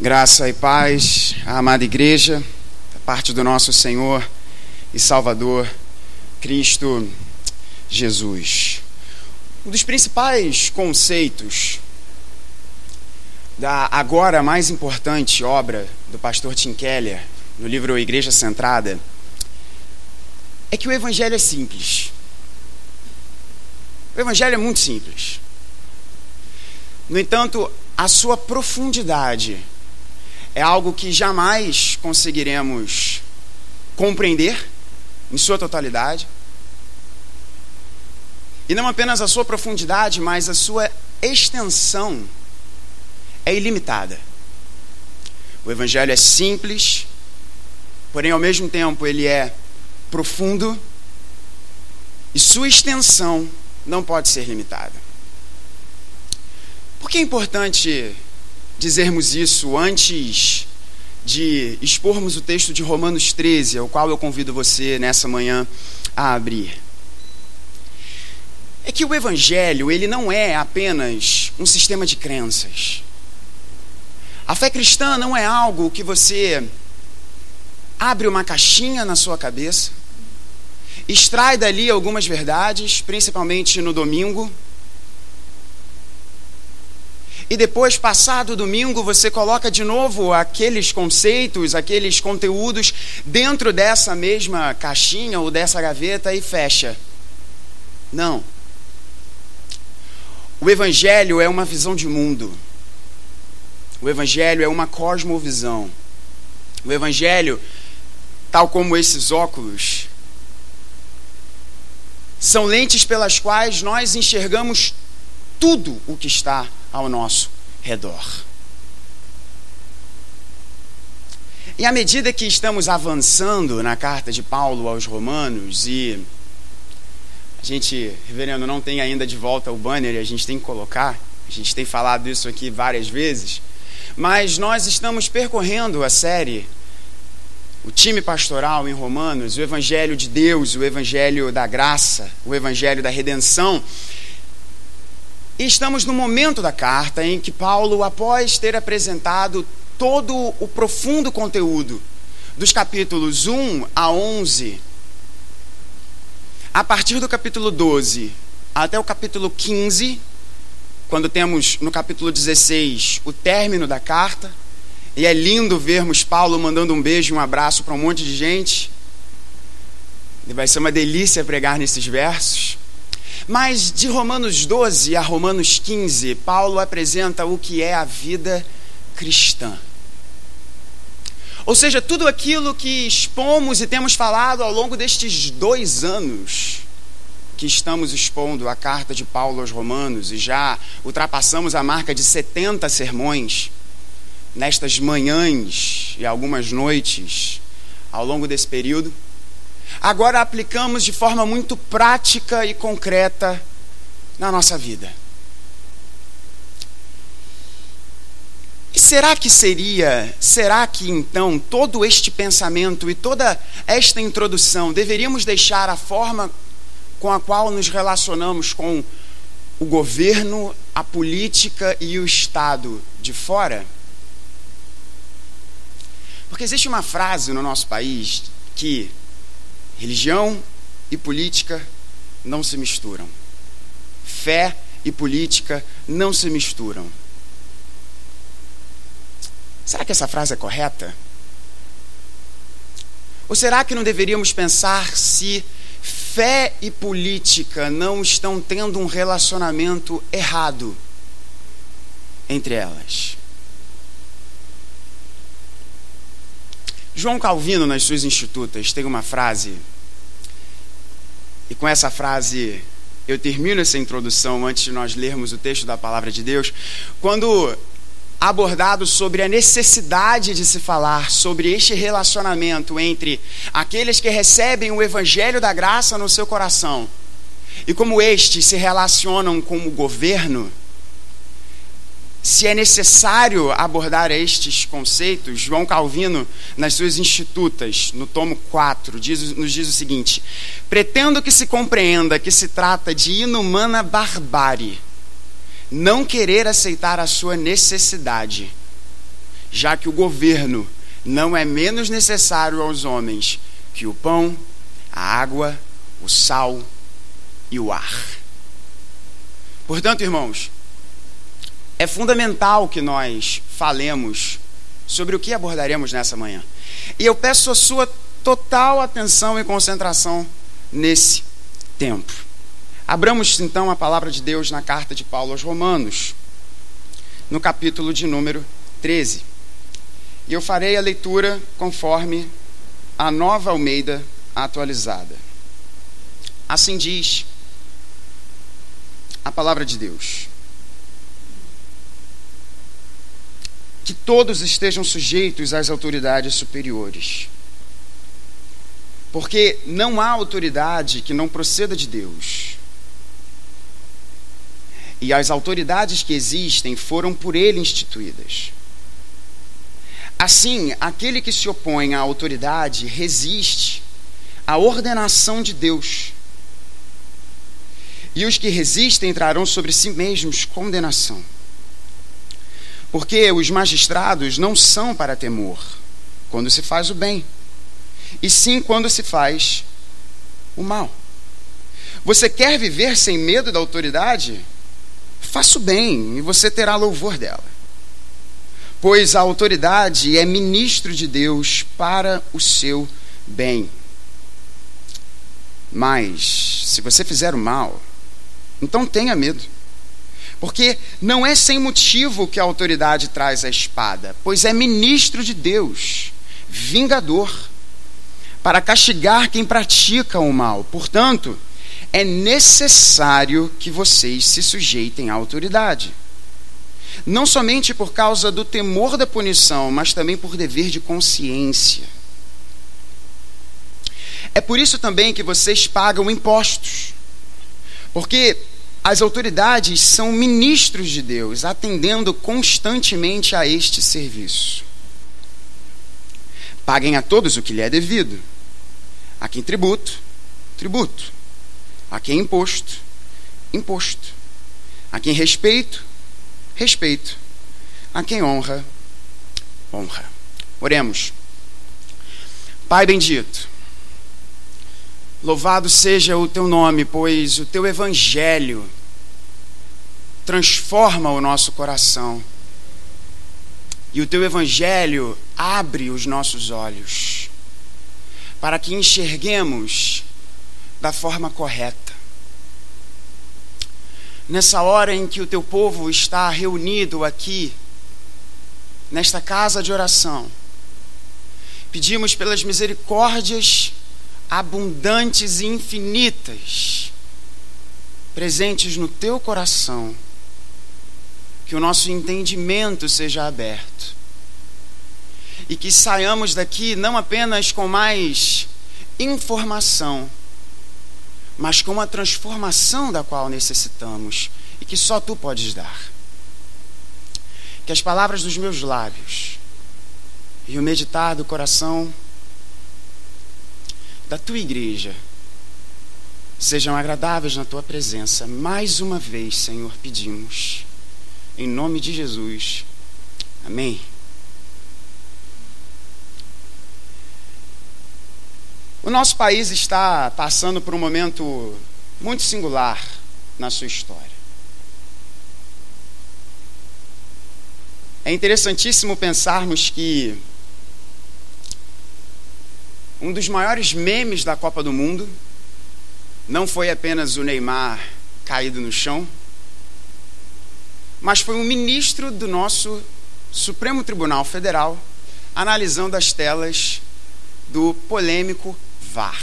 Graça e paz, a amada igreja, da parte do nosso Senhor e Salvador, Cristo Jesus. Um dos principais conceitos da agora mais importante obra do pastor Tim Keller, no livro Igreja Centrada, é que o Evangelho é simples. O Evangelho é muito simples. No entanto, a sua profundidade é algo que jamais conseguiremos compreender em sua totalidade. E não apenas a sua profundidade, mas a sua extensão é ilimitada. O Evangelho é simples, porém ao mesmo tempo ele é profundo e sua extensão não pode ser limitada. Por que é importante dizermos isso antes de expormos o texto de Romanos 13, ao qual eu convido você nessa manhã a abrir. É que o evangelho, ele não é apenas um sistema de crenças. A fé cristã não é algo que você abre uma caixinha na sua cabeça, extrai dali algumas verdades, principalmente no domingo, e depois, passado domingo, você coloca de novo aqueles conceitos, aqueles conteúdos dentro dessa mesma caixinha ou dessa gaveta e fecha. Não. O Evangelho é uma visão de mundo. O Evangelho é uma cosmovisão. O Evangelho, tal como esses óculos, são lentes pelas quais nós enxergamos tudo o que está ao nosso redor. E à medida que estamos avançando na carta de Paulo aos Romanos, e a gente, reverendo, não tem ainda de volta o banner, a gente tem que colocar, a gente tem falado isso aqui várias vezes, mas nós estamos percorrendo a série, o time pastoral em Romanos, o Evangelho de Deus, o Evangelho da graça, o Evangelho da redenção, e estamos no momento da carta em que Paulo, após ter apresentado todo o profundo conteúdo dos capítulos 1 a 11, a partir do capítulo 12 até o capítulo 15, quando temos no capítulo 16 o término da carta, e é lindo vermos Paulo mandando um beijo e um abraço para um monte de gente. E vai ser uma delícia pregar nesses versos. Mas de Romanos 12 a Romanos 15, Paulo apresenta o que é a vida cristã. Ou seja, tudo aquilo que expomos e temos falado ao longo destes dois anos que estamos expondo a carta de Paulo aos Romanos e já ultrapassamos a marca de 70 sermões nestas manhãs e algumas noites ao longo desse período agora aplicamos de forma muito prática e concreta na nossa vida. E será que seria, será que então todo este pensamento e toda esta introdução deveríamos deixar a forma com a qual nos relacionamos com o governo, a política e o Estado de fora? Porque existe uma frase no nosso país que Religião e política não se misturam. Fé e política não se misturam. Será que essa frase é correta? Ou será que não deveríamos pensar se fé e política não estão tendo um relacionamento errado entre elas? João Calvino, nas suas institutas, tem uma frase, e com essa frase eu termino essa introdução antes de nós lermos o texto da palavra de Deus, quando abordado sobre a necessidade de se falar sobre este relacionamento entre aqueles que recebem o evangelho da graça no seu coração e como estes se relacionam com o governo se é necessário abordar estes conceitos, João Calvino, nas suas Institutas, no tomo 4, diz, nos diz o seguinte: Pretendo que se compreenda que se trata de inumana barbárie, não querer aceitar a sua necessidade, já que o governo não é menos necessário aos homens que o pão, a água, o sal e o ar. Portanto, irmãos, é fundamental que nós falemos sobre o que abordaremos nessa manhã. E eu peço a sua total atenção e concentração nesse tempo. Abramos então a palavra de Deus na carta de Paulo aos Romanos, no capítulo de número 13. E eu farei a leitura conforme a nova Almeida atualizada. Assim diz a palavra de Deus. Que todos estejam sujeitos às autoridades superiores. Porque não há autoridade que não proceda de Deus. E as autoridades que existem foram por ele instituídas. Assim, aquele que se opõe à autoridade resiste à ordenação de Deus. E os que resistem trarão sobre si mesmos condenação. Porque os magistrados não são para temor quando se faz o bem, e sim quando se faz o mal. Você quer viver sem medo da autoridade? Faça o bem e você terá louvor dela pois a autoridade é ministro de Deus para o seu bem. Mas, se você fizer o mal, então tenha medo. Porque não é sem motivo que a autoridade traz a espada, pois é ministro de Deus, vingador, para castigar quem pratica o mal. Portanto, é necessário que vocês se sujeitem à autoridade não somente por causa do temor da punição, mas também por dever de consciência. É por isso também que vocês pagam impostos, porque as autoridades são ministros de Deus, atendendo constantemente a este serviço. Paguem a todos o que lhe é devido. A quem tributo, tributo. A quem imposto, imposto. A quem respeito, respeito. A quem honra, honra. Oremos. Pai bendito, louvado seja o teu nome, pois o teu evangelho transforma o nosso coração. E o teu evangelho abre os nossos olhos para que enxerguemos da forma correta nessa hora em que o teu povo está reunido aqui, nesta casa de oração, pedimos pelas misericórdias abundantes e infinitas presentes no teu coração, que o nosso entendimento seja aberto e que saiamos daqui não apenas com mais informação, mas com a transformação da qual necessitamos e que só tu podes dar. Que as palavras dos meus lábios e o meditar do coração da tua igreja sejam agradáveis na tua presença. Mais uma vez, Senhor, pedimos. Em nome de Jesus. Amém. O nosso país está passando por um momento muito singular na sua história. É interessantíssimo pensarmos que um dos maiores memes da Copa do Mundo não foi apenas o Neymar caído no chão, mas foi um ministro do nosso Supremo Tribunal Federal analisando as telas do polêmico VAR.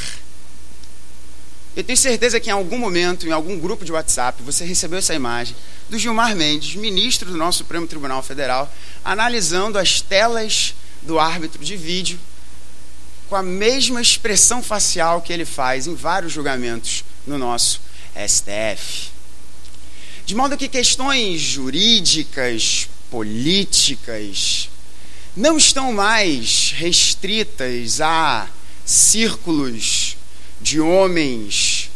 Eu tenho certeza que em algum momento, em algum grupo de WhatsApp, você recebeu essa imagem do Gilmar Mendes, ministro do nosso Supremo Tribunal Federal, analisando as telas do árbitro de vídeo com a mesma expressão facial que ele faz em vários julgamentos no nosso STF. De modo que questões jurídicas, políticas, não estão mais restritas a círculos de homens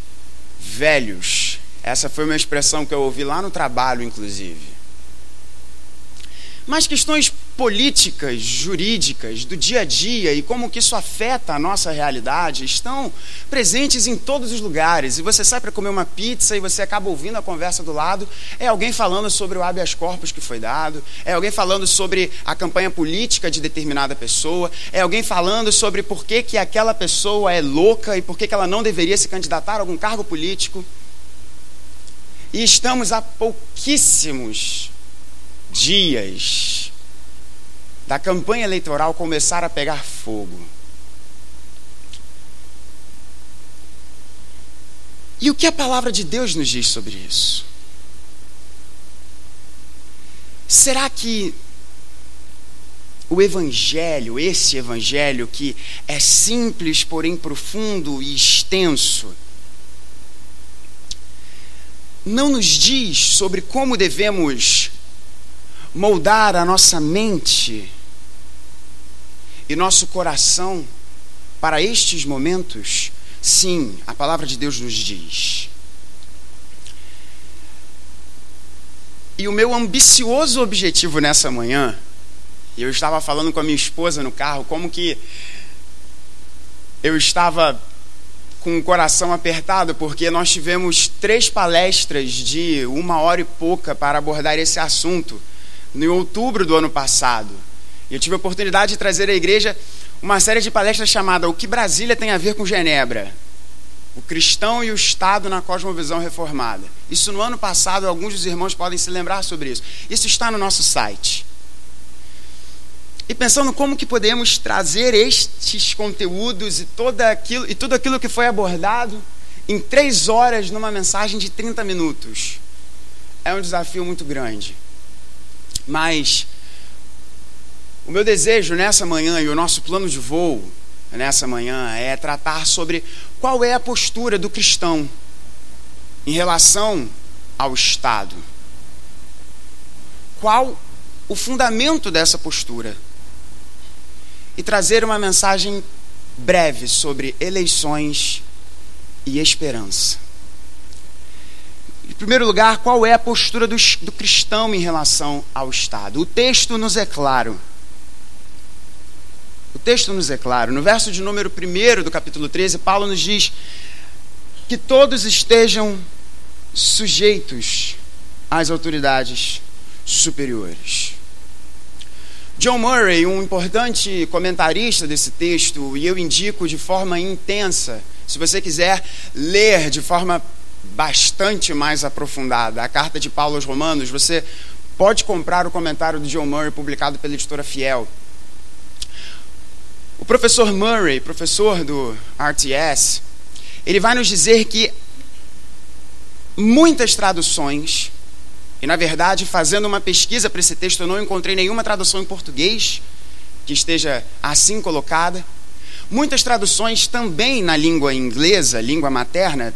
velhos. Essa foi uma expressão que eu ouvi lá no trabalho, inclusive. Mas questões políticas jurídicas do dia a dia e como que isso afeta a nossa realidade estão presentes em todos os lugares. E você sai para comer uma pizza e você acaba ouvindo a conversa do lado, é alguém falando sobre o habeas corpus que foi dado, é alguém falando sobre a campanha política de determinada pessoa, é alguém falando sobre por que, que aquela pessoa é louca e por que, que ela não deveria se candidatar a algum cargo político. E estamos a pouquíssimos dias da campanha eleitoral começar a pegar fogo. E o que a palavra de Deus nos diz sobre isso? Será que o Evangelho, esse Evangelho que é simples, porém profundo e extenso, não nos diz sobre como devemos moldar a nossa mente e nosso coração para estes momentos? Sim, a palavra de Deus nos diz. E o meu ambicioso objetivo nessa manhã, eu estava falando com a minha esposa no carro, como que eu estava com o coração apertado, porque nós tivemos três palestras de uma hora e pouca para abordar esse assunto em outubro do ano passado. Eu tive a oportunidade de trazer à igreja uma série de palestras chamada O que Brasília tem a ver com Genebra? O cristão e o Estado na cosmovisão reformada. Isso no ano passado, alguns dos irmãos podem se lembrar sobre isso. Isso está no nosso site. E pensando como que podemos trazer estes conteúdos e, toda aquilo, e tudo aquilo que foi abordado em três horas numa mensagem de 30 minutos. É um desafio muito grande. Mas o meu desejo nessa manhã e o nosso plano de voo nessa manhã é tratar sobre qual é a postura do cristão em relação ao Estado. Qual o fundamento dessa postura? E trazer uma mensagem breve sobre eleições e esperança. Em primeiro lugar, qual é a postura do, do cristão em relação ao Estado? O texto nos é claro. Texto nos é claro. No verso de número 1 do capítulo 13, Paulo nos diz que todos estejam sujeitos às autoridades superiores. John Murray, um importante comentarista desse texto, e eu indico de forma intensa, se você quiser ler de forma bastante mais aprofundada. A carta de Paulo aos Romanos, você pode comprar o comentário do John Murray, publicado pela editora Fiel. O professor Murray, professor do RTS, ele vai nos dizer que muitas traduções, e na verdade, fazendo uma pesquisa para esse texto, eu não encontrei nenhuma tradução em português que esteja assim colocada. Muitas traduções também na língua inglesa, língua materna,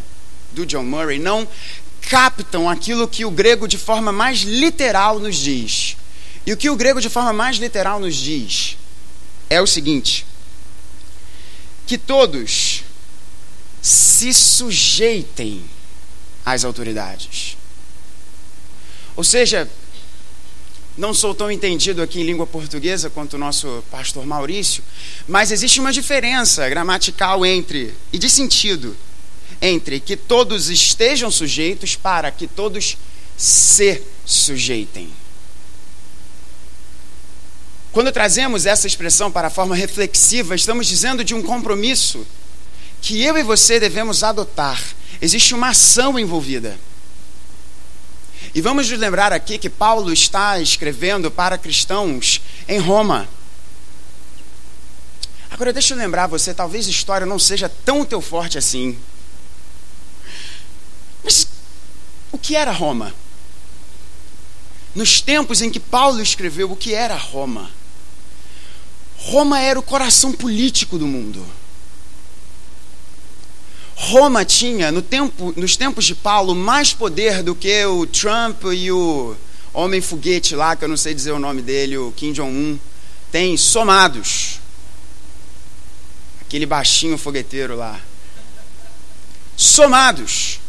do John Murray não captam aquilo que o grego de forma mais literal nos diz. E o que o grego de forma mais literal nos diz é o seguinte: que todos se sujeitem às autoridades. Ou seja, não sou tão entendido aqui em língua portuguesa quanto o nosso pastor Maurício, mas existe uma diferença gramatical entre e de sentido entre que todos estejam sujeitos para que todos se sujeitem. Quando trazemos essa expressão para a forma reflexiva, estamos dizendo de um compromisso que eu e você devemos adotar. Existe uma ação envolvida. E vamos nos lembrar aqui que Paulo está escrevendo para cristãos em Roma. Agora deixa eu lembrar você, talvez a história não seja tão teu forte assim. Mas o que era Roma? Nos tempos em que Paulo escreveu, o que era Roma? Roma era o coração político do mundo. Roma tinha, no tempo, nos tempos de Paulo, mais poder do que o Trump e o homem foguete lá, que eu não sei dizer o nome dele, o Kim Jong-un, tem somados. Aquele baixinho fogueteiro lá. Somados.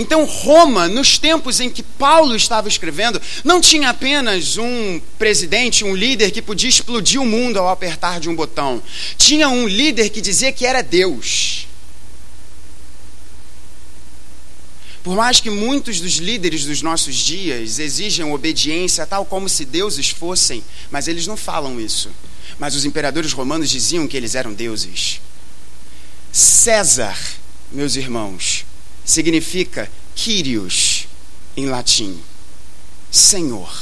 Então, Roma, nos tempos em que Paulo estava escrevendo, não tinha apenas um presidente, um líder que podia explodir o mundo ao apertar de um botão. Tinha um líder que dizia que era Deus. Por mais que muitos dos líderes dos nossos dias exijam obediência, tal como se deuses fossem, mas eles não falam isso. Mas os imperadores romanos diziam que eles eram deuses. César, meus irmãos, significa Kyrios em latim, Senhor.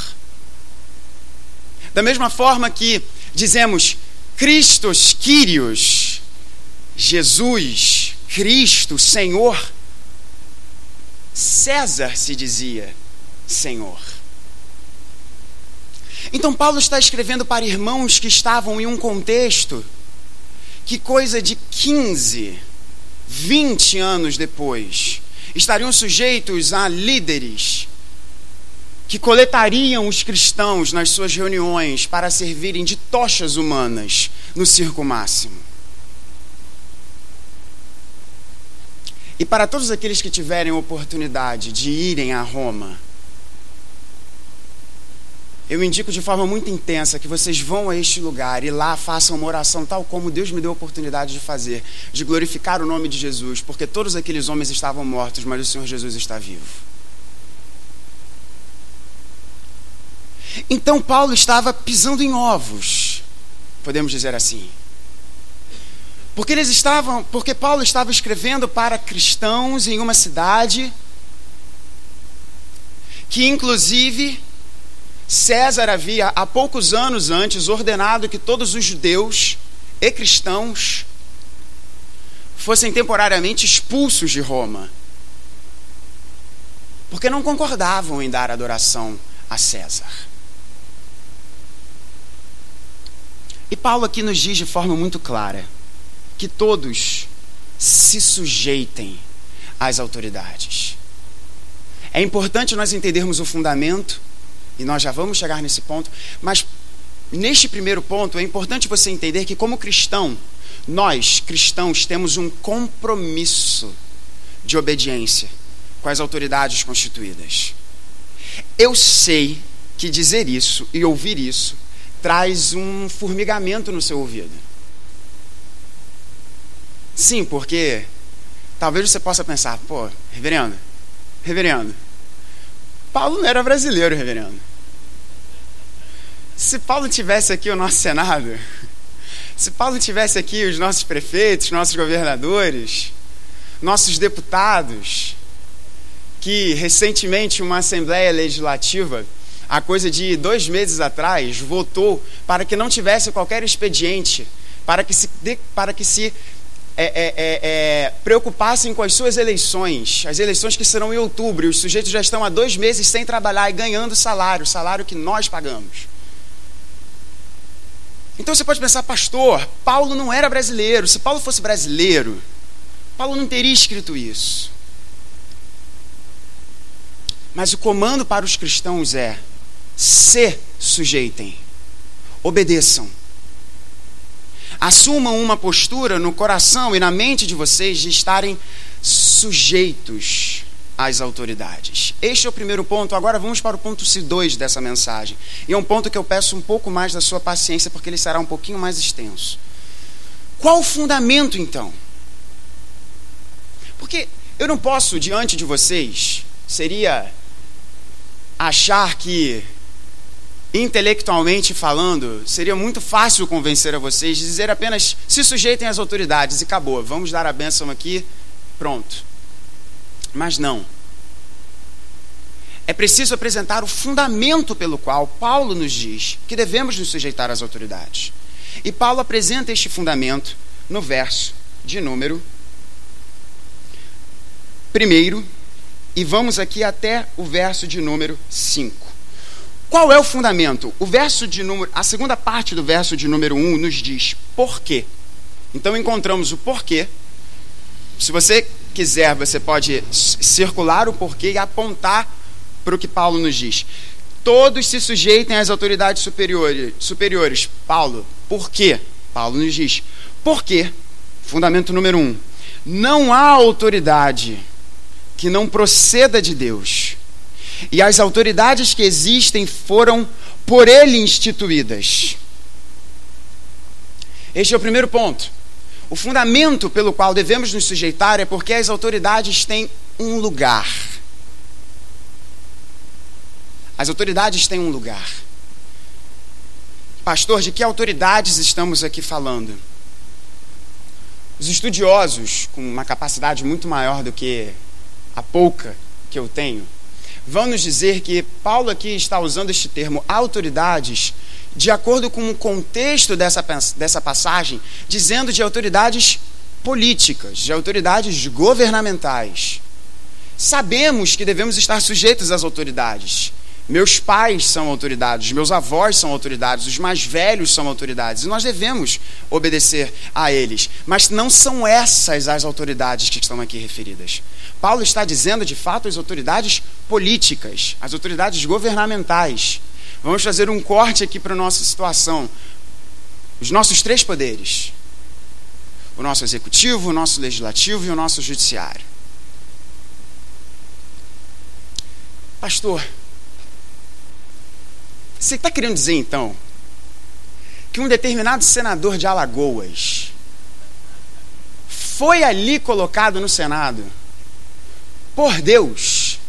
Da mesma forma que dizemos Christos Kyrios, Jesus, Cristo, Senhor, César se dizia Senhor. Então, Paulo está escrevendo para irmãos que estavam em um contexto que, coisa de 15, 20 anos depois, estariam sujeitos a líderes que coletariam os cristãos nas suas reuniões para servirem de tochas humanas no circo máximo. E para todos aqueles que tiverem oportunidade de irem a Roma, eu indico de forma muito intensa que vocês vão a este lugar e lá façam uma oração tal como Deus me deu a oportunidade de fazer, de glorificar o nome de Jesus, porque todos aqueles homens estavam mortos, mas o Senhor Jesus está vivo. Então Paulo estava pisando em ovos, podemos dizer assim. Porque eles estavam, porque Paulo estava escrevendo para cristãos em uma cidade que inclusive César havia, há poucos anos antes, ordenado que todos os judeus e cristãos fossem temporariamente expulsos de Roma, porque não concordavam em dar adoração a César. E Paulo aqui nos diz de forma muito clara que todos se sujeitem às autoridades. É importante nós entendermos o fundamento e nós já vamos chegar nesse ponto, mas neste primeiro ponto é importante você entender que, como cristão, nós, cristãos, temos um compromisso de obediência com as autoridades constituídas. Eu sei que dizer isso e ouvir isso traz um formigamento no seu ouvido. Sim, porque talvez você possa pensar, pô, reverendo, reverendo, Paulo não era brasileiro, reverendo. Se Paulo tivesse aqui o nosso Senado, se Paulo tivesse aqui os nossos prefeitos, nossos governadores, nossos deputados, que recentemente uma Assembleia Legislativa, há coisa de dois meses atrás, votou para que não tivesse qualquer expediente, para que se, para que se é, é, é, é, preocupassem com as suas eleições, as eleições que serão em outubro, os sujeitos já estão há dois meses sem trabalhar e ganhando salário, salário que nós pagamos. Então você pode pensar, pastor, Paulo não era brasileiro. Se Paulo fosse brasileiro, Paulo não teria escrito isso. Mas o comando para os cristãos é: se sujeitem, obedeçam Assumam uma postura no coração e na mente de vocês de estarem sujeitos às autoridades. Este é o primeiro ponto. Agora vamos para o ponto 2 dessa mensagem. E é um ponto que eu peço um pouco mais da sua paciência, porque ele será um pouquinho mais extenso. Qual o fundamento, então? Porque eu não posso, diante de vocês, seria achar que intelectualmente falando, seria muito fácil convencer a vocês de dizer apenas se sujeitem às autoridades e acabou, vamos dar a bênção aqui, pronto. Mas não. É preciso apresentar o fundamento pelo qual Paulo nos diz que devemos nos sujeitar às autoridades. E Paulo apresenta este fundamento no verso de número primeiro, e vamos aqui até o verso de número 5. Qual é o fundamento? O verso de número, a segunda parte do verso de número 1 nos diz por quê. Então encontramos o porquê. Se você quiser, você pode circular o porquê e apontar para o que Paulo nos diz. Todos se sujeitem às autoridades superiores. superiores. Paulo, por quê? Paulo nos diz. Por quê? Fundamento número um. Não há autoridade que não proceda de Deus. E as autoridades que existem foram por ele instituídas. Este é o primeiro ponto. O fundamento pelo qual devemos nos sujeitar é porque as autoridades têm um lugar. As autoridades têm um lugar. Pastor, de que autoridades estamos aqui falando? Os estudiosos, com uma capacidade muito maior do que a pouca que eu tenho, vão nos dizer que Paulo aqui está usando este termo autoridades de acordo com o contexto dessa, dessa passagem, dizendo de autoridades políticas, de autoridades governamentais. Sabemos que devemos estar sujeitos às autoridades. Meus pais são autoridades, meus avós são autoridades, os mais velhos são autoridades, e nós devemos obedecer a eles. Mas não são essas as autoridades que estão aqui referidas. Paulo está dizendo, de fato, as autoridades políticas, as autoridades governamentais. Vamos fazer um corte aqui para a nossa situação. Os nossos três poderes: o nosso executivo, o nosso legislativo e o nosso judiciário. Pastor, você está querendo dizer então que um determinado senador de Alagoas foi ali colocado no Senado por Deus?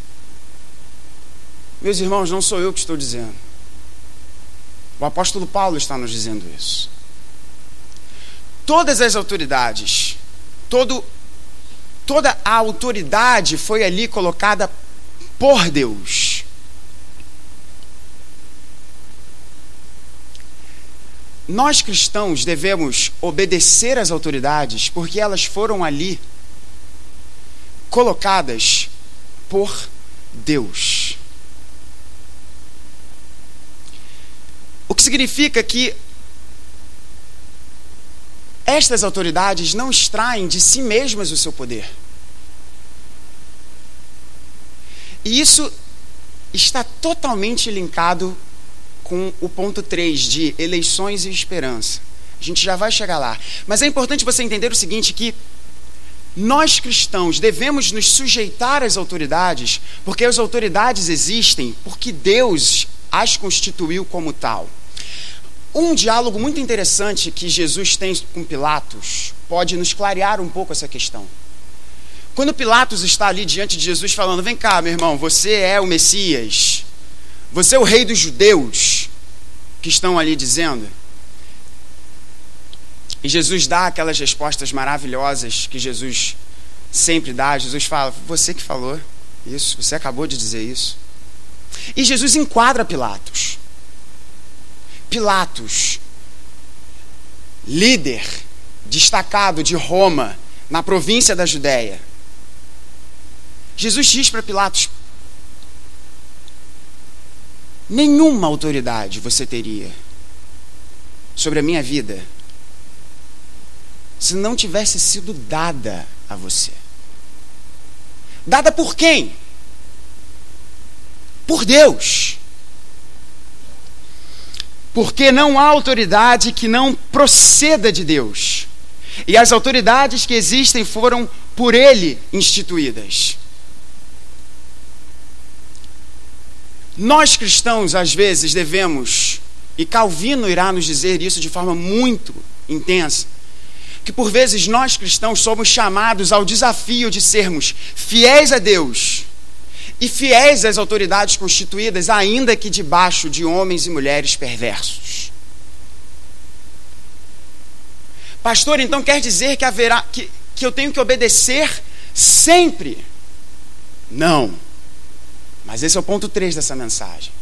Meus irmãos, não sou eu que estou dizendo. O apóstolo Paulo está nos dizendo isso. Todas as autoridades, todo, toda a autoridade foi ali colocada por Deus. Nós cristãos devemos obedecer às autoridades porque elas foram ali colocadas por Deus. O que significa que estas autoridades não extraem de si mesmas o seu poder. E isso está totalmente linkado com o ponto 3 de eleições e esperança. A gente já vai chegar lá. Mas é importante você entender o seguinte: que nós cristãos devemos nos sujeitar às autoridades, porque as autoridades existem porque Deus as constituiu como tal. Um diálogo muito interessante que Jesus tem com Pilatos pode nos clarear um pouco essa questão. Quando Pilatos está ali diante de Jesus falando: Vem cá, meu irmão, você é o Messias, você é o rei dos judeus, que estão ali dizendo. E Jesus dá aquelas respostas maravilhosas que Jesus sempre dá. Jesus fala: Você que falou isso, você acabou de dizer isso. E Jesus enquadra Pilatos. Pilatos, líder destacado de Roma, na província da Judéia. Jesus diz para Pilatos: Nenhuma autoridade você teria sobre a minha vida se não tivesse sido dada a você. Dada por quem? Por Deus. Porque não há autoridade que não proceda de Deus. E as autoridades que existem foram por Ele instituídas. Nós cristãos, às vezes, devemos, e Calvino irá nos dizer isso de forma muito intensa, que por vezes nós cristãos somos chamados ao desafio de sermos fiéis a Deus e fiéis às autoridades constituídas, ainda que debaixo de homens e mulheres perversos. Pastor, então quer dizer que haverá que, que eu tenho que obedecer sempre? Não. Mas esse é o ponto 3 dessa mensagem.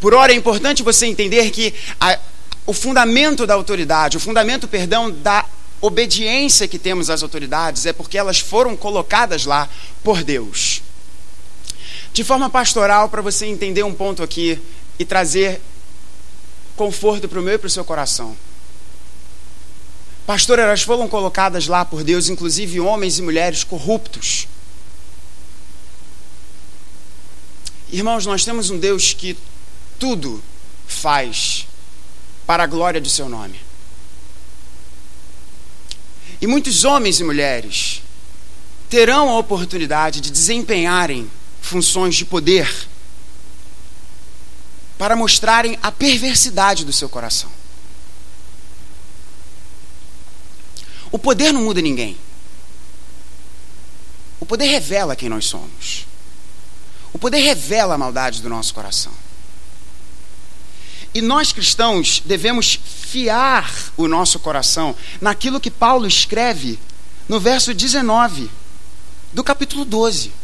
Por ora, é importante você entender que a, o fundamento da autoridade, o fundamento, perdão, da obediência que temos às autoridades é porque elas foram colocadas lá por Deus. De forma pastoral, para você entender um ponto aqui e trazer conforto para o meu e para o seu coração. Pastor, elas foram colocadas lá por Deus, inclusive homens e mulheres corruptos Irmãos, nós temos um Deus que tudo faz para a glória do seu nome. E muitos homens e mulheres terão a oportunidade de desempenharem funções de poder para mostrarem a perversidade do seu coração. O poder não muda ninguém. O poder revela quem nós somos. O poder revela a maldade do nosso coração. E nós cristãos devemos fiar o nosso coração naquilo que Paulo escreve no verso 19 do capítulo 12.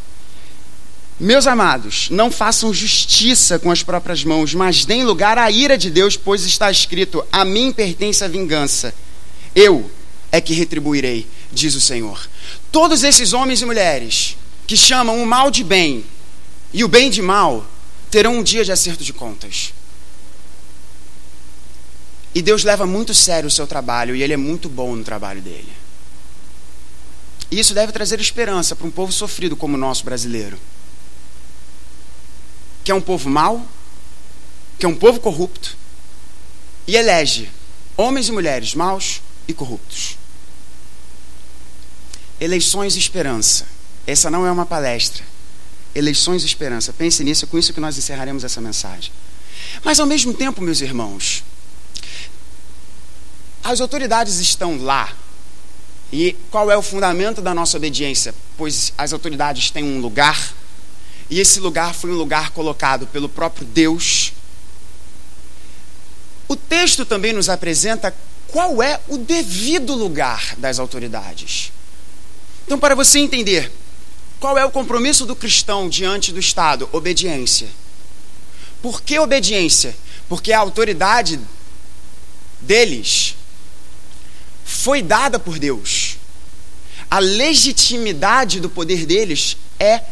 Meus amados, não façam justiça com as próprias mãos, mas deem lugar à ira de Deus, pois está escrito: A mim pertence a vingança. Eu é que retribuirei, diz o Senhor. Todos esses homens e mulheres que chamam o mal de bem e o bem de mal terão um dia de acerto de contas. E Deus leva muito sério o seu trabalho e ele é muito bom no trabalho dele. E isso deve trazer esperança para um povo sofrido como o nosso brasileiro. Que é um povo mau, que é um povo corrupto e elege homens e mulheres maus e corruptos. Eleições e esperança. Essa não é uma palestra. Eleições e esperança. Pense nisso, é com isso que nós encerraremos essa mensagem. Mas ao mesmo tempo, meus irmãos, as autoridades estão lá. E qual é o fundamento da nossa obediência? Pois as autoridades têm um lugar, e esse lugar foi um lugar colocado pelo próprio Deus. O texto também nos apresenta qual é o devido lugar das autoridades. Então, para você entender qual é o compromisso do cristão diante do Estado, obediência. Por que obediência? Porque a autoridade deles foi dada por Deus. A legitimidade do poder deles é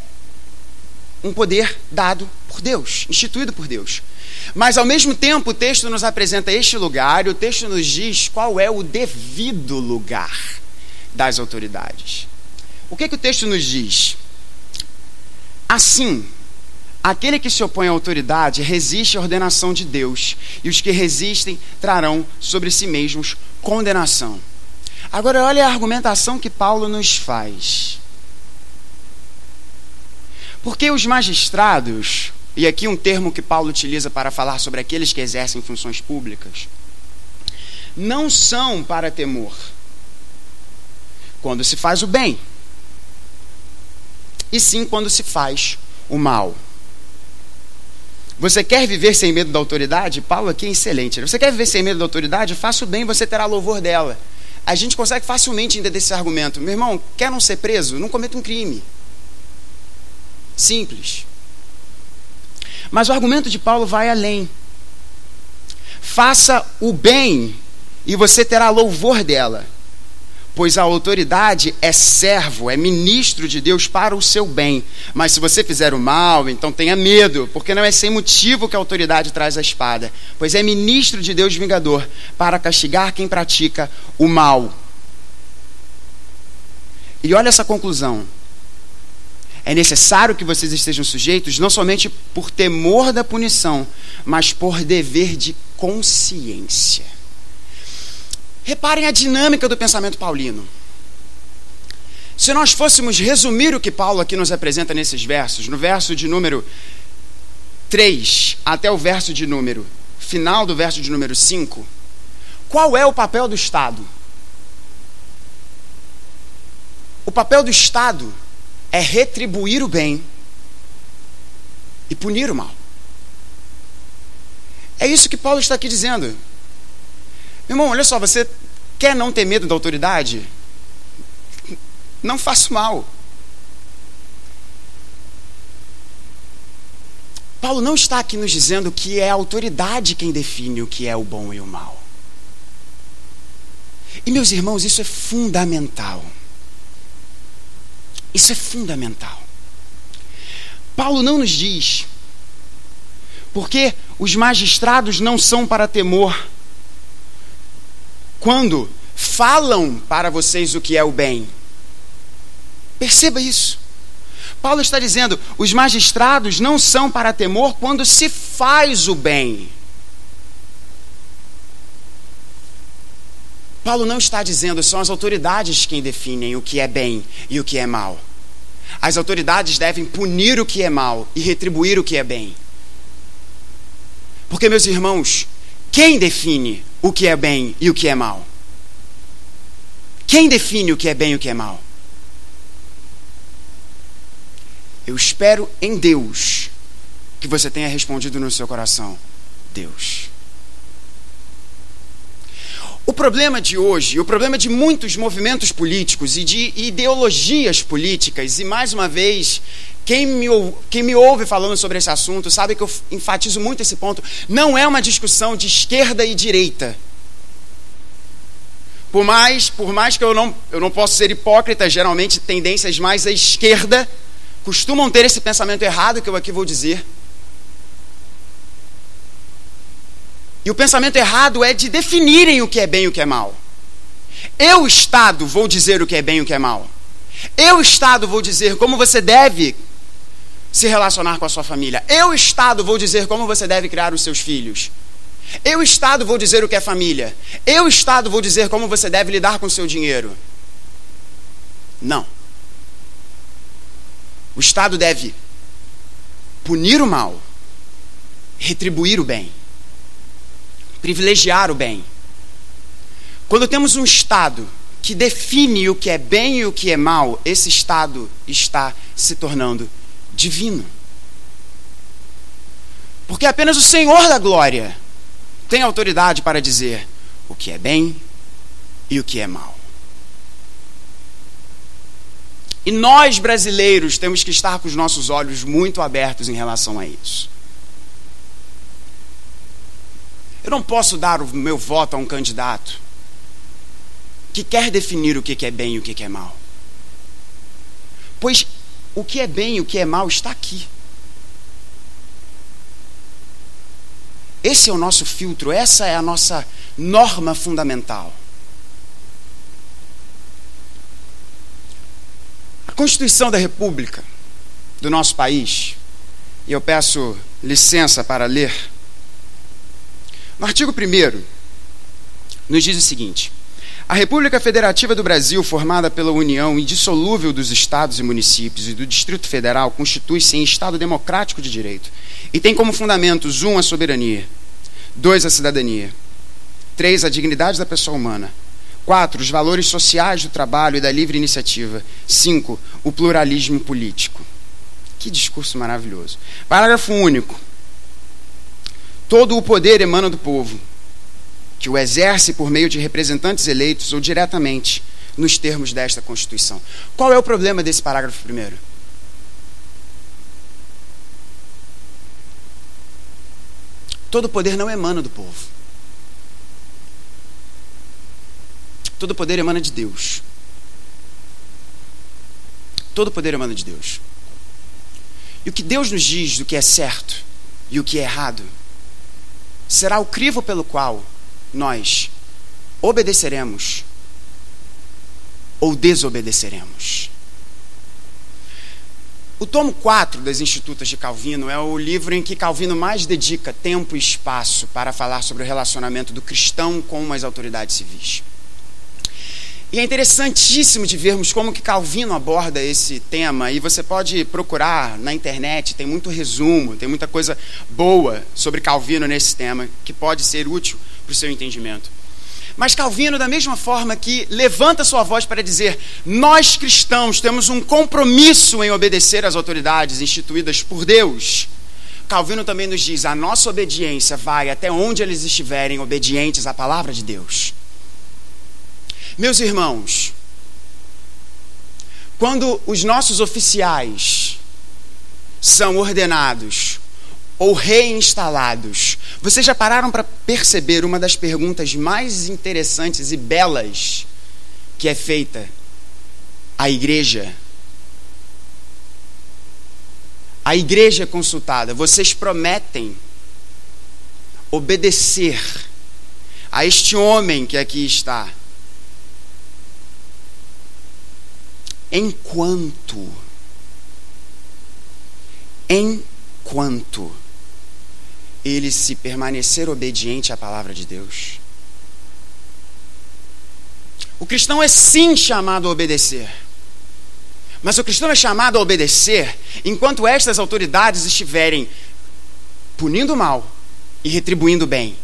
um poder dado por Deus, instituído por Deus. Mas ao mesmo tempo, o texto nos apresenta este lugar e o texto nos diz qual é o devido lugar das autoridades. O que, que o texto nos diz? Assim, aquele que se opõe à autoridade resiste à ordenação de Deus, e os que resistem trarão sobre si mesmos condenação. Agora, olha a argumentação que Paulo nos faz. Porque os magistrados, e aqui um termo que Paulo utiliza para falar sobre aqueles que exercem funções públicas, não são para temor quando se faz o bem e sim quando se faz o mal. Você quer viver sem medo da autoridade? Paulo aqui é excelente. Você quer viver sem medo da autoridade? Faça o bem, você terá louvor dela. A gente consegue facilmente entender esse argumento. Meu irmão, quer não ser preso? Não cometa um crime. Simples. Mas o argumento de Paulo vai além. Faça o bem e você terá louvor dela pois a autoridade é servo, é ministro de Deus para o seu bem. Mas se você fizer o mal, então tenha medo, porque não é sem motivo que a autoridade traz a espada, pois é ministro de Deus vingador para castigar quem pratica o mal. E olha essa conclusão. É necessário que vocês estejam sujeitos não somente por temor da punição, mas por dever de consciência. Reparem a dinâmica do pensamento paulino. Se nós fôssemos resumir o que Paulo aqui nos apresenta nesses versos, no verso de número 3 até o verso de número final do verso de número 5, qual é o papel do Estado? O papel do Estado é retribuir o bem e punir o mal. É isso que Paulo está aqui dizendo. Irmão, olha só, você quer não ter medo da autoridade? Não faça mal. Paulo não está aqui nos dizendo que é a autoridade quem define o que é o bom e o mal. E meus irmãos, isso é fundamental. Isso é fundamental. Paulo não nos diz, porque os magistrados não são para temor quando falam para vocês o que é o bem. Perceba isso. Paulo está dizendo: os magistrados não são para temor quando se faz o bem. Paulo não está dizendo são as autoridades quem definem o que é bem e o que é mal. As autoridades devem punir o que é mal e retribuir o que é bem. Porque, meus irmãos, quem define o que é bem e o que é mal? Quem define o que é bem e o que é mal? Eu espero em Deus que você tenha respondido no seu coração: Deus. O problema de hoje, o problema de muitos movimentos políticos e de ideologias políticas, e mais uma vez, quem me, quem me ouve falando sobre esse assunto sabe que eu enfatizo muito esse ponto, não é uma discussão de esquerda e direita. Por mais, por mais que eu não, eu não possa ser hipócrita, geralmente tendências mais à esquerda costumam ter esse pensamento errado que eu aqui vou dizer. E o pensamento errado é de definirem o que é bem e o que é mal. Eu, Estado, vou dizer o que é bem e o que é mal. Eu, Estado, vou dizer como você deve se relacionar com a sua família. Eu, Estado, vou dizer como você deve criar os seus filhos. Eu, Estado, vou dizer o que é família. Eu, Estado, vou dizer como você deve lidar com o seu dinheiro. Não. O Estado deve punir o mal, retribuir o bem privilegiar o bem. Quando temos um Estado que define o que é bem e o que é mal, esse Estado está se tornando divino. Porque apenas o Senhor da glória tem autoridade para dizer o que é bem e o que é mal. E nós brasileiros temos que estar com os nossos olhos muito abertos em relação a isso. Eu não posso dar o meu voto a um candidato que quer definir o que é bem e o que é mal. Pois o que é bem e o que é mal está aqui. Esse é o nosso filtro, essa é a nossa norma fundamental. A Constituição da República do nosso país, e eu peço licença para ler no artigo 1 nos diz o seguinte: A República Federativa do Brasil, formada pela união indissolúvel dos estados e municípios e do Distrito Federal, constitui-se em Estado democrático de direito e tem como fundamentos: 1. Um, a soberania, 2. a cidadania, 3. a dignidade da pessoa humana, 4. os valores sociais do trabalho e da livre iniciativa, 5. o pluralismo político. Que discurso maravilhoso. Parágrafo único. Todo o poder emana do povo, que o exerce por meio de representantes eleitos ou diretamente, nos termos desta Constituição. Qual é o problema desse parágrafo primeiro? Todo o poder não emana do povo. Todo poder emana de Deus. Todo poder emana de Deus. E o que Deus nos diz do que é certo e o que é errado será o crivo pelo qual nós obedeceremos ou desobedeceremos. O tomo 4 das Institutas de Calvino é o livro em que Calvino mais dedica tempo e espaço para falar sobre o relacionamento do cristão com as autoridades civis. E é interessantíssimo de vermos como que Calvino aborda esse tema, e você pode procurar na internet, tem muito resumo, tem muita coisa boa sobre Calvino nesse tema, que pode ser útil para o seu entendimento. Mas Calvino, da mesma forma que levanta sua voz para dizer: nós cristãos temos um compromisso em obedecer às autoridades instituídas por Deus. Calvino também nos diz: a nossa obediência vai até onde eles estiverem obedientes à palavra de Deus. Meus irmãos, quando os nossos oficiais são ordenados ou reinstalados, vocês já pararam para perceber uma das perguntas mais interessantes e belas que é feita à igreja? A igreja é consultada, vocês prometem obedecer a este homem que aqui está enquanto enquanto ele se permanecer obediente à palavra de Deus. O cristão é sim chamado a obedecer. Mas o cristão é chamado a obedecer enquanto estas autoridades estiverem punindo o mal e retribuindo o bem.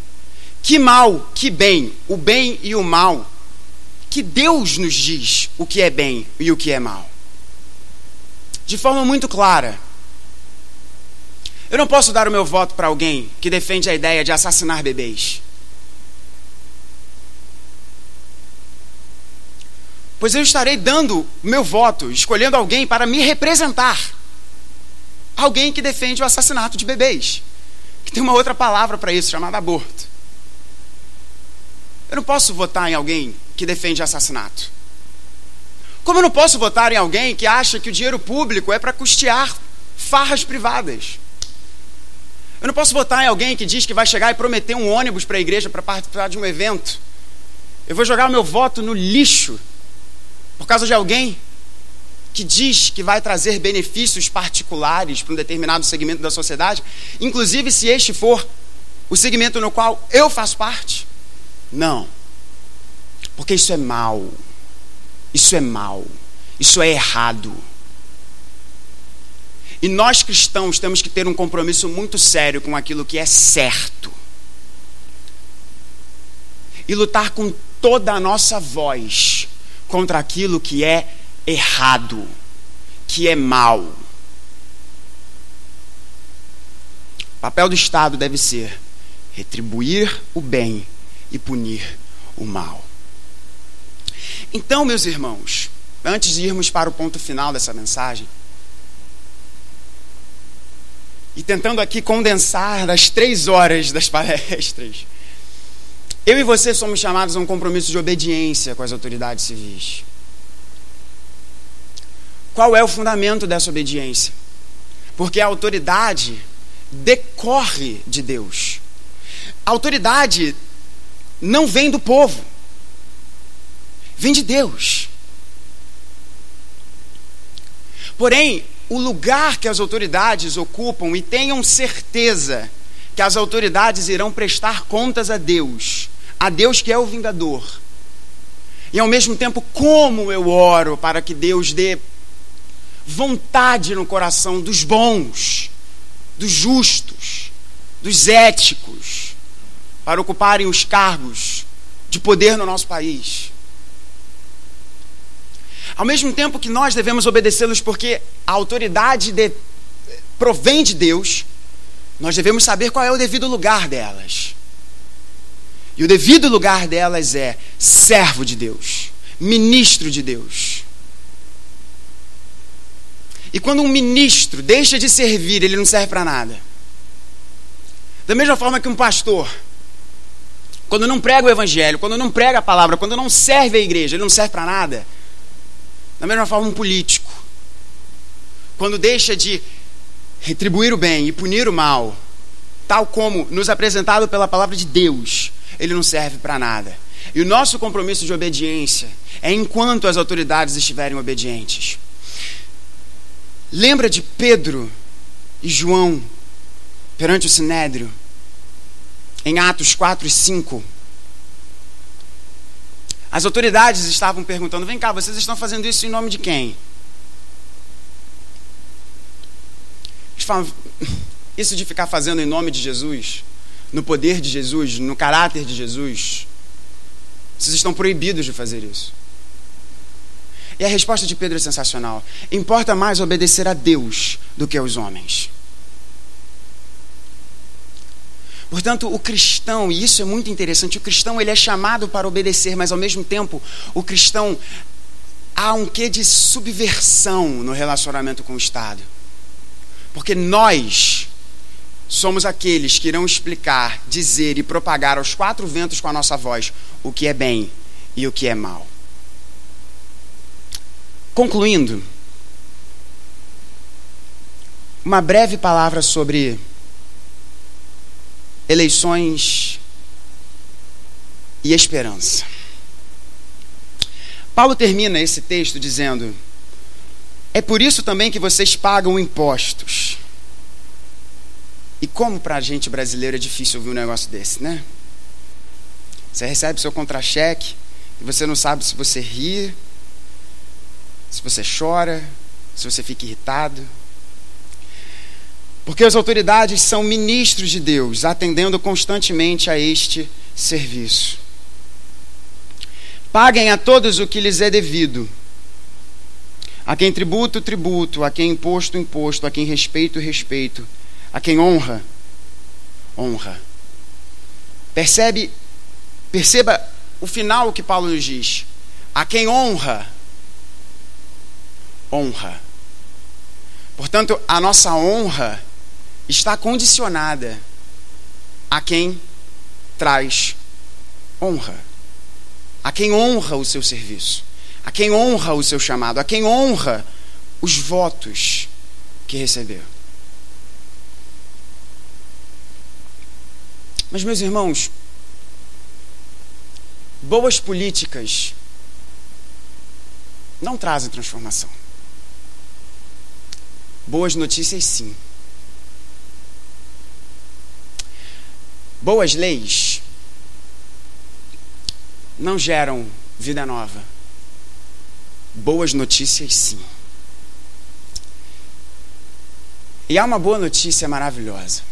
Que mal, que bem, o bem e o mal. Que Deus nos diz o que é bem e o que é mal. De forma muito clara. Eu não posso dar o meu voto para alguém que defende a ideia de assassinar bebês. Pois eu estarei dando meu voto, escolhendo alguém para me representar. Alguém que defende o assassinato de bebês. Que tem uma outra palavra para isso, chamada aborto. Eu não posso votar em alguém que defende assassinato. Como eu não posso votar em alguém que acha que o dinheiro público é para custear farras privadas. Eu não posso votar em alguém que diz que vai chegar e prometer um ônibus para a igreja para participar de um evento. Eu vou jogar o meu voto no lixo por causa de alguém que diz que vai trazer benefícios particulares para um determinado segmento da sociedade, inclusive se este for o segmento no qual eu faço parte? Não. Porque isso é mal. Isso é mal. Isso é errado. E nós cristãos temos que ter um compromisso muito sério com aquilo que é certo. E lutar com toda a nossa voz contra aquilo que é errado, que é mal. O papel do Estado deve ser retribuir o bem e punir o mal. Então, meus irmãos, antes de irmos para o ponto final dessa mensagem, e tentando aqui condensar das três horas das palestras, eu e você somos chamados a um compromisso de obediência com as autoridades civis. Qual é o fundamento dessa obediência? Porque a autoridade decorre de Deus. A autoridade não vem do povo, vem de Deus. Porém, o lugar que as autoridades ocupam, e tenham certeza que as autoridades irão prestar contas a Deus, a Deus que é o vingador. E ao mesmo tempo, como eu oro para que Deus dê vontade no coração dos bons, dos justos, dos éticos, para ocuparem os cargos de poder no nosso país. Ao mesmo tempo que nós devemos obedecê-los porque a autoridade de, provém de Deus, nós devemos saber qual é o devido lugar delas. E o devido lugar delas é servo de Deus, ministro de Deus. E quando um ministro deixa de servir, ele não serve para nada. Da mesma forma que um pastor, quando não prega o evangelho, quando não prega a palavra, quando não serve a igreja, ele não serve para nada. Da mesma forma, um político, quando deixa de retribuir o bem e punir o mal, tal como nos apresentado pela palavra de Deus, ele não serve para nada. E o nosso compromisso de obediência é enquanto as autoridades estiverem obedientes. Lembra de Pedro e João perante o Sinédrio, em Atos 4 e 5. As autoridades estavam perguntando: vem cá, vocês estão fazendo isso em nome de quem? Eles falam: isso de ficar fazendo em nome de Jesus no poder de Jesus, no caráter de Jesus, vocês estão proibidos de fazer isso. E a resposta de Pedro é sensacional. Importa mais obedecer a Deus do que aos homens. Portanto, o cristão, e isso é muito interessante, o cristão ele é chamado para obedecer, mas ao mesmo tempo, o cristão há um quê de subversão no relacionamento com o Estado. Porque nós somos aqueles que irão explicar, dizer e propagar aos quatro ventos com a nossa voz o que é bem e o que é mal. Concluindo, uma breve palavra sobre eleições e esperança. Paulo termina esse texto dizendo: É por isso também que vocês pagam impostos e como para a gente brasileiro é difícil ouvir um negócio desse, né? Você recebe seu contra-cheque E você não sabe se você ri, se você chora, se você fica irritado. Porque as autoridades são ministros de Deus, atendendo constantemente a este serviço. Paguem a todos o que lhes é devido. A quem tributo, tributo. A quem imposto, imposto. A quem respeito, respeito. A quem honra, honra. Percebe, perceba o final que Paulo nos diz. A quem honra, honra. Portanto, a nossa honra está condicionada a quem traz honra, a quem honra o seu serviço, a quem honra o seu chamado, a quem honra os votos que recebeu. Mas, meus irmãos, boas políticas não trazem transformação. Boas notícias, sim. Boas leis não geram vida nova. Boas notícias, sim. E há uma boa notícia maravilhosa.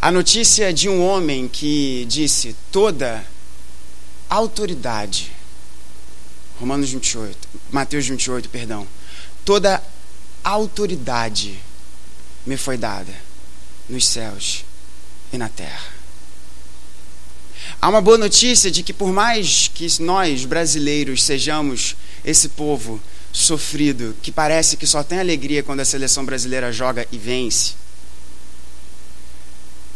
A notícia de um homem que disse: toda autoridade, Romanos 28, Mateus 28, perdão, toda autoridade me foi dada nos céus e na terra. Há uma boa notícia de que, por mais que nós, brasileiros, sejamos esse povo sofrido, que parece que só tem alegria quando a seleção brasileira joga e vence,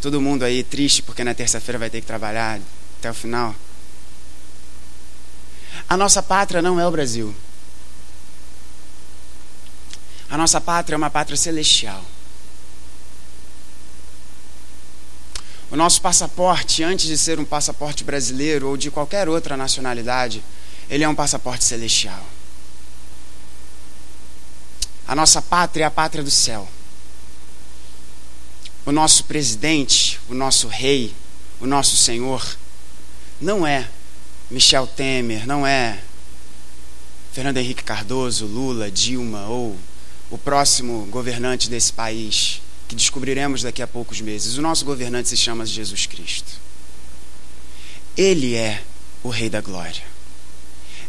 todo mundo aí triste porque na terça-feira vai ter que trabalhar até o final. A nossa pátria não é o Brasil. A nossa pátria é uma pátria celestial. O nosso passaporte, antes de ser um passaporte brasileiro ou de qualquer outra nacionalidade, ele é um passaporte celestial. A nossa pátria é a pátria do céu. O nosso presidente, o nosso rei, o nosso senhor, não é Michel Temer, não é Fernando Henrique Cardoso, Lula, Dilma ou o próximo governante desse país que descobriremos daqui a poucos meses. O nosso governante se chama Jesus Cristo. Ele é o Rei da Glória.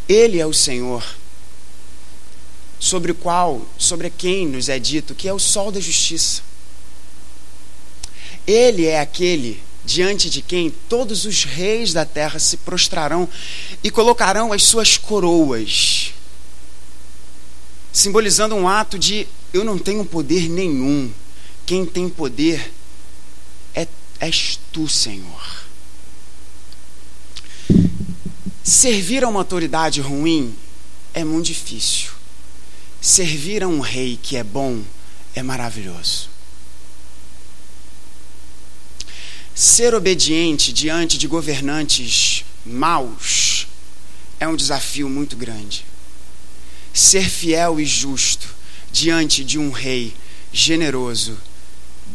Ele é o Senhor sobre o qual, sobre quem nos é dito que é o sol da justiça. Ele é aquele diante de quem todos os reis da terra se prostrarão e colocarão as suas coroas, simbolizando um ato de eu não tenho poder nenhum, quem tem poder é, és tu, Senhor. Servir a uma autoridade ruim é muito difícil. Servir a um rei que é bom é maravilhoso. Ser obediente diante de governantes maus é um desafio muito grande. Ser fiel e justo diante de um rei generoso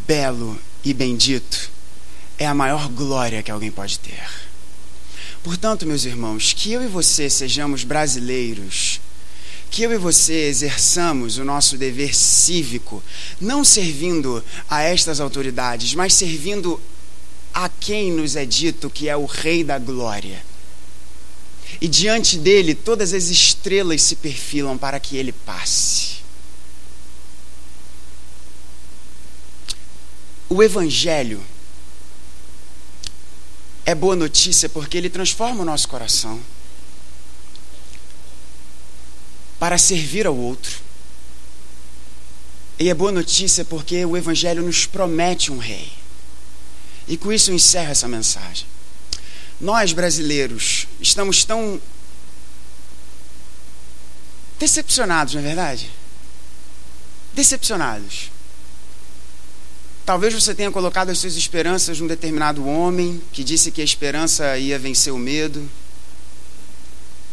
belo e bendito é a maior glória que alguém pode ter. Portanto, meus irmãos, que eu e você sejamos brasileiros, que eu e você exerçamos o nosso dever cívico, não servindo a estas autoridades, mas servindo a quem nos é dito que é o Rei da Glória. E diante dele todas as estrelas se perfilam para que ele passe. O Evangelho é boa notícia porque ele transforma o nosso coração para servir ao outro. E é boa notícia porque o Evangelho nos promete um rei. E com isso eu encerro essa mensagem. Nós, brasileiros, estamos tão decepcionados, não é verdade? Decepcionados Talvez você tenha colocado as suas esperanças num determinado homem que disse que a esperança ia vencer o medo.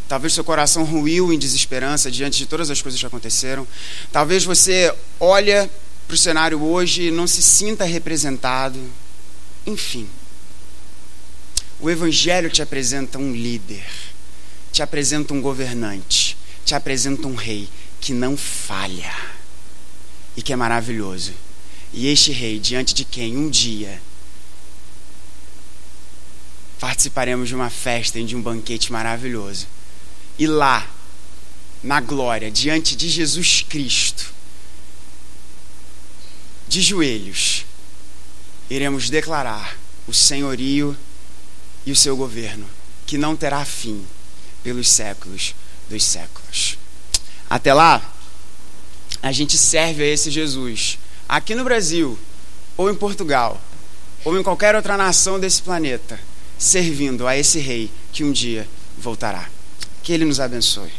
Talvez seu coração ruiu em desesperança diante de todas as coisas que aconteceram. Talvez você olha para o cenário hoje e não se sinta representado. Enfim. O Evangelho te apresenta um líder, te apresenta um governante, te apresenta um rei que não falha e que é maravilhoso. E este rei, diante de quem um dia participaremos de uma festa e de um banquete maravilhoso. E lá, na glória, diante de Jesus Cristo, de joelhos, iremos declarar o senhorio e o seu governo, que não terá fim pelos séculos dos séculos. Até lá, a gente serve a esse Jesus, aqui no Brasil, ou em Portugal, ou em qualquer outra nação desse planeta, servindo a esse rei que um dia voltará. Que ele nos abençoe.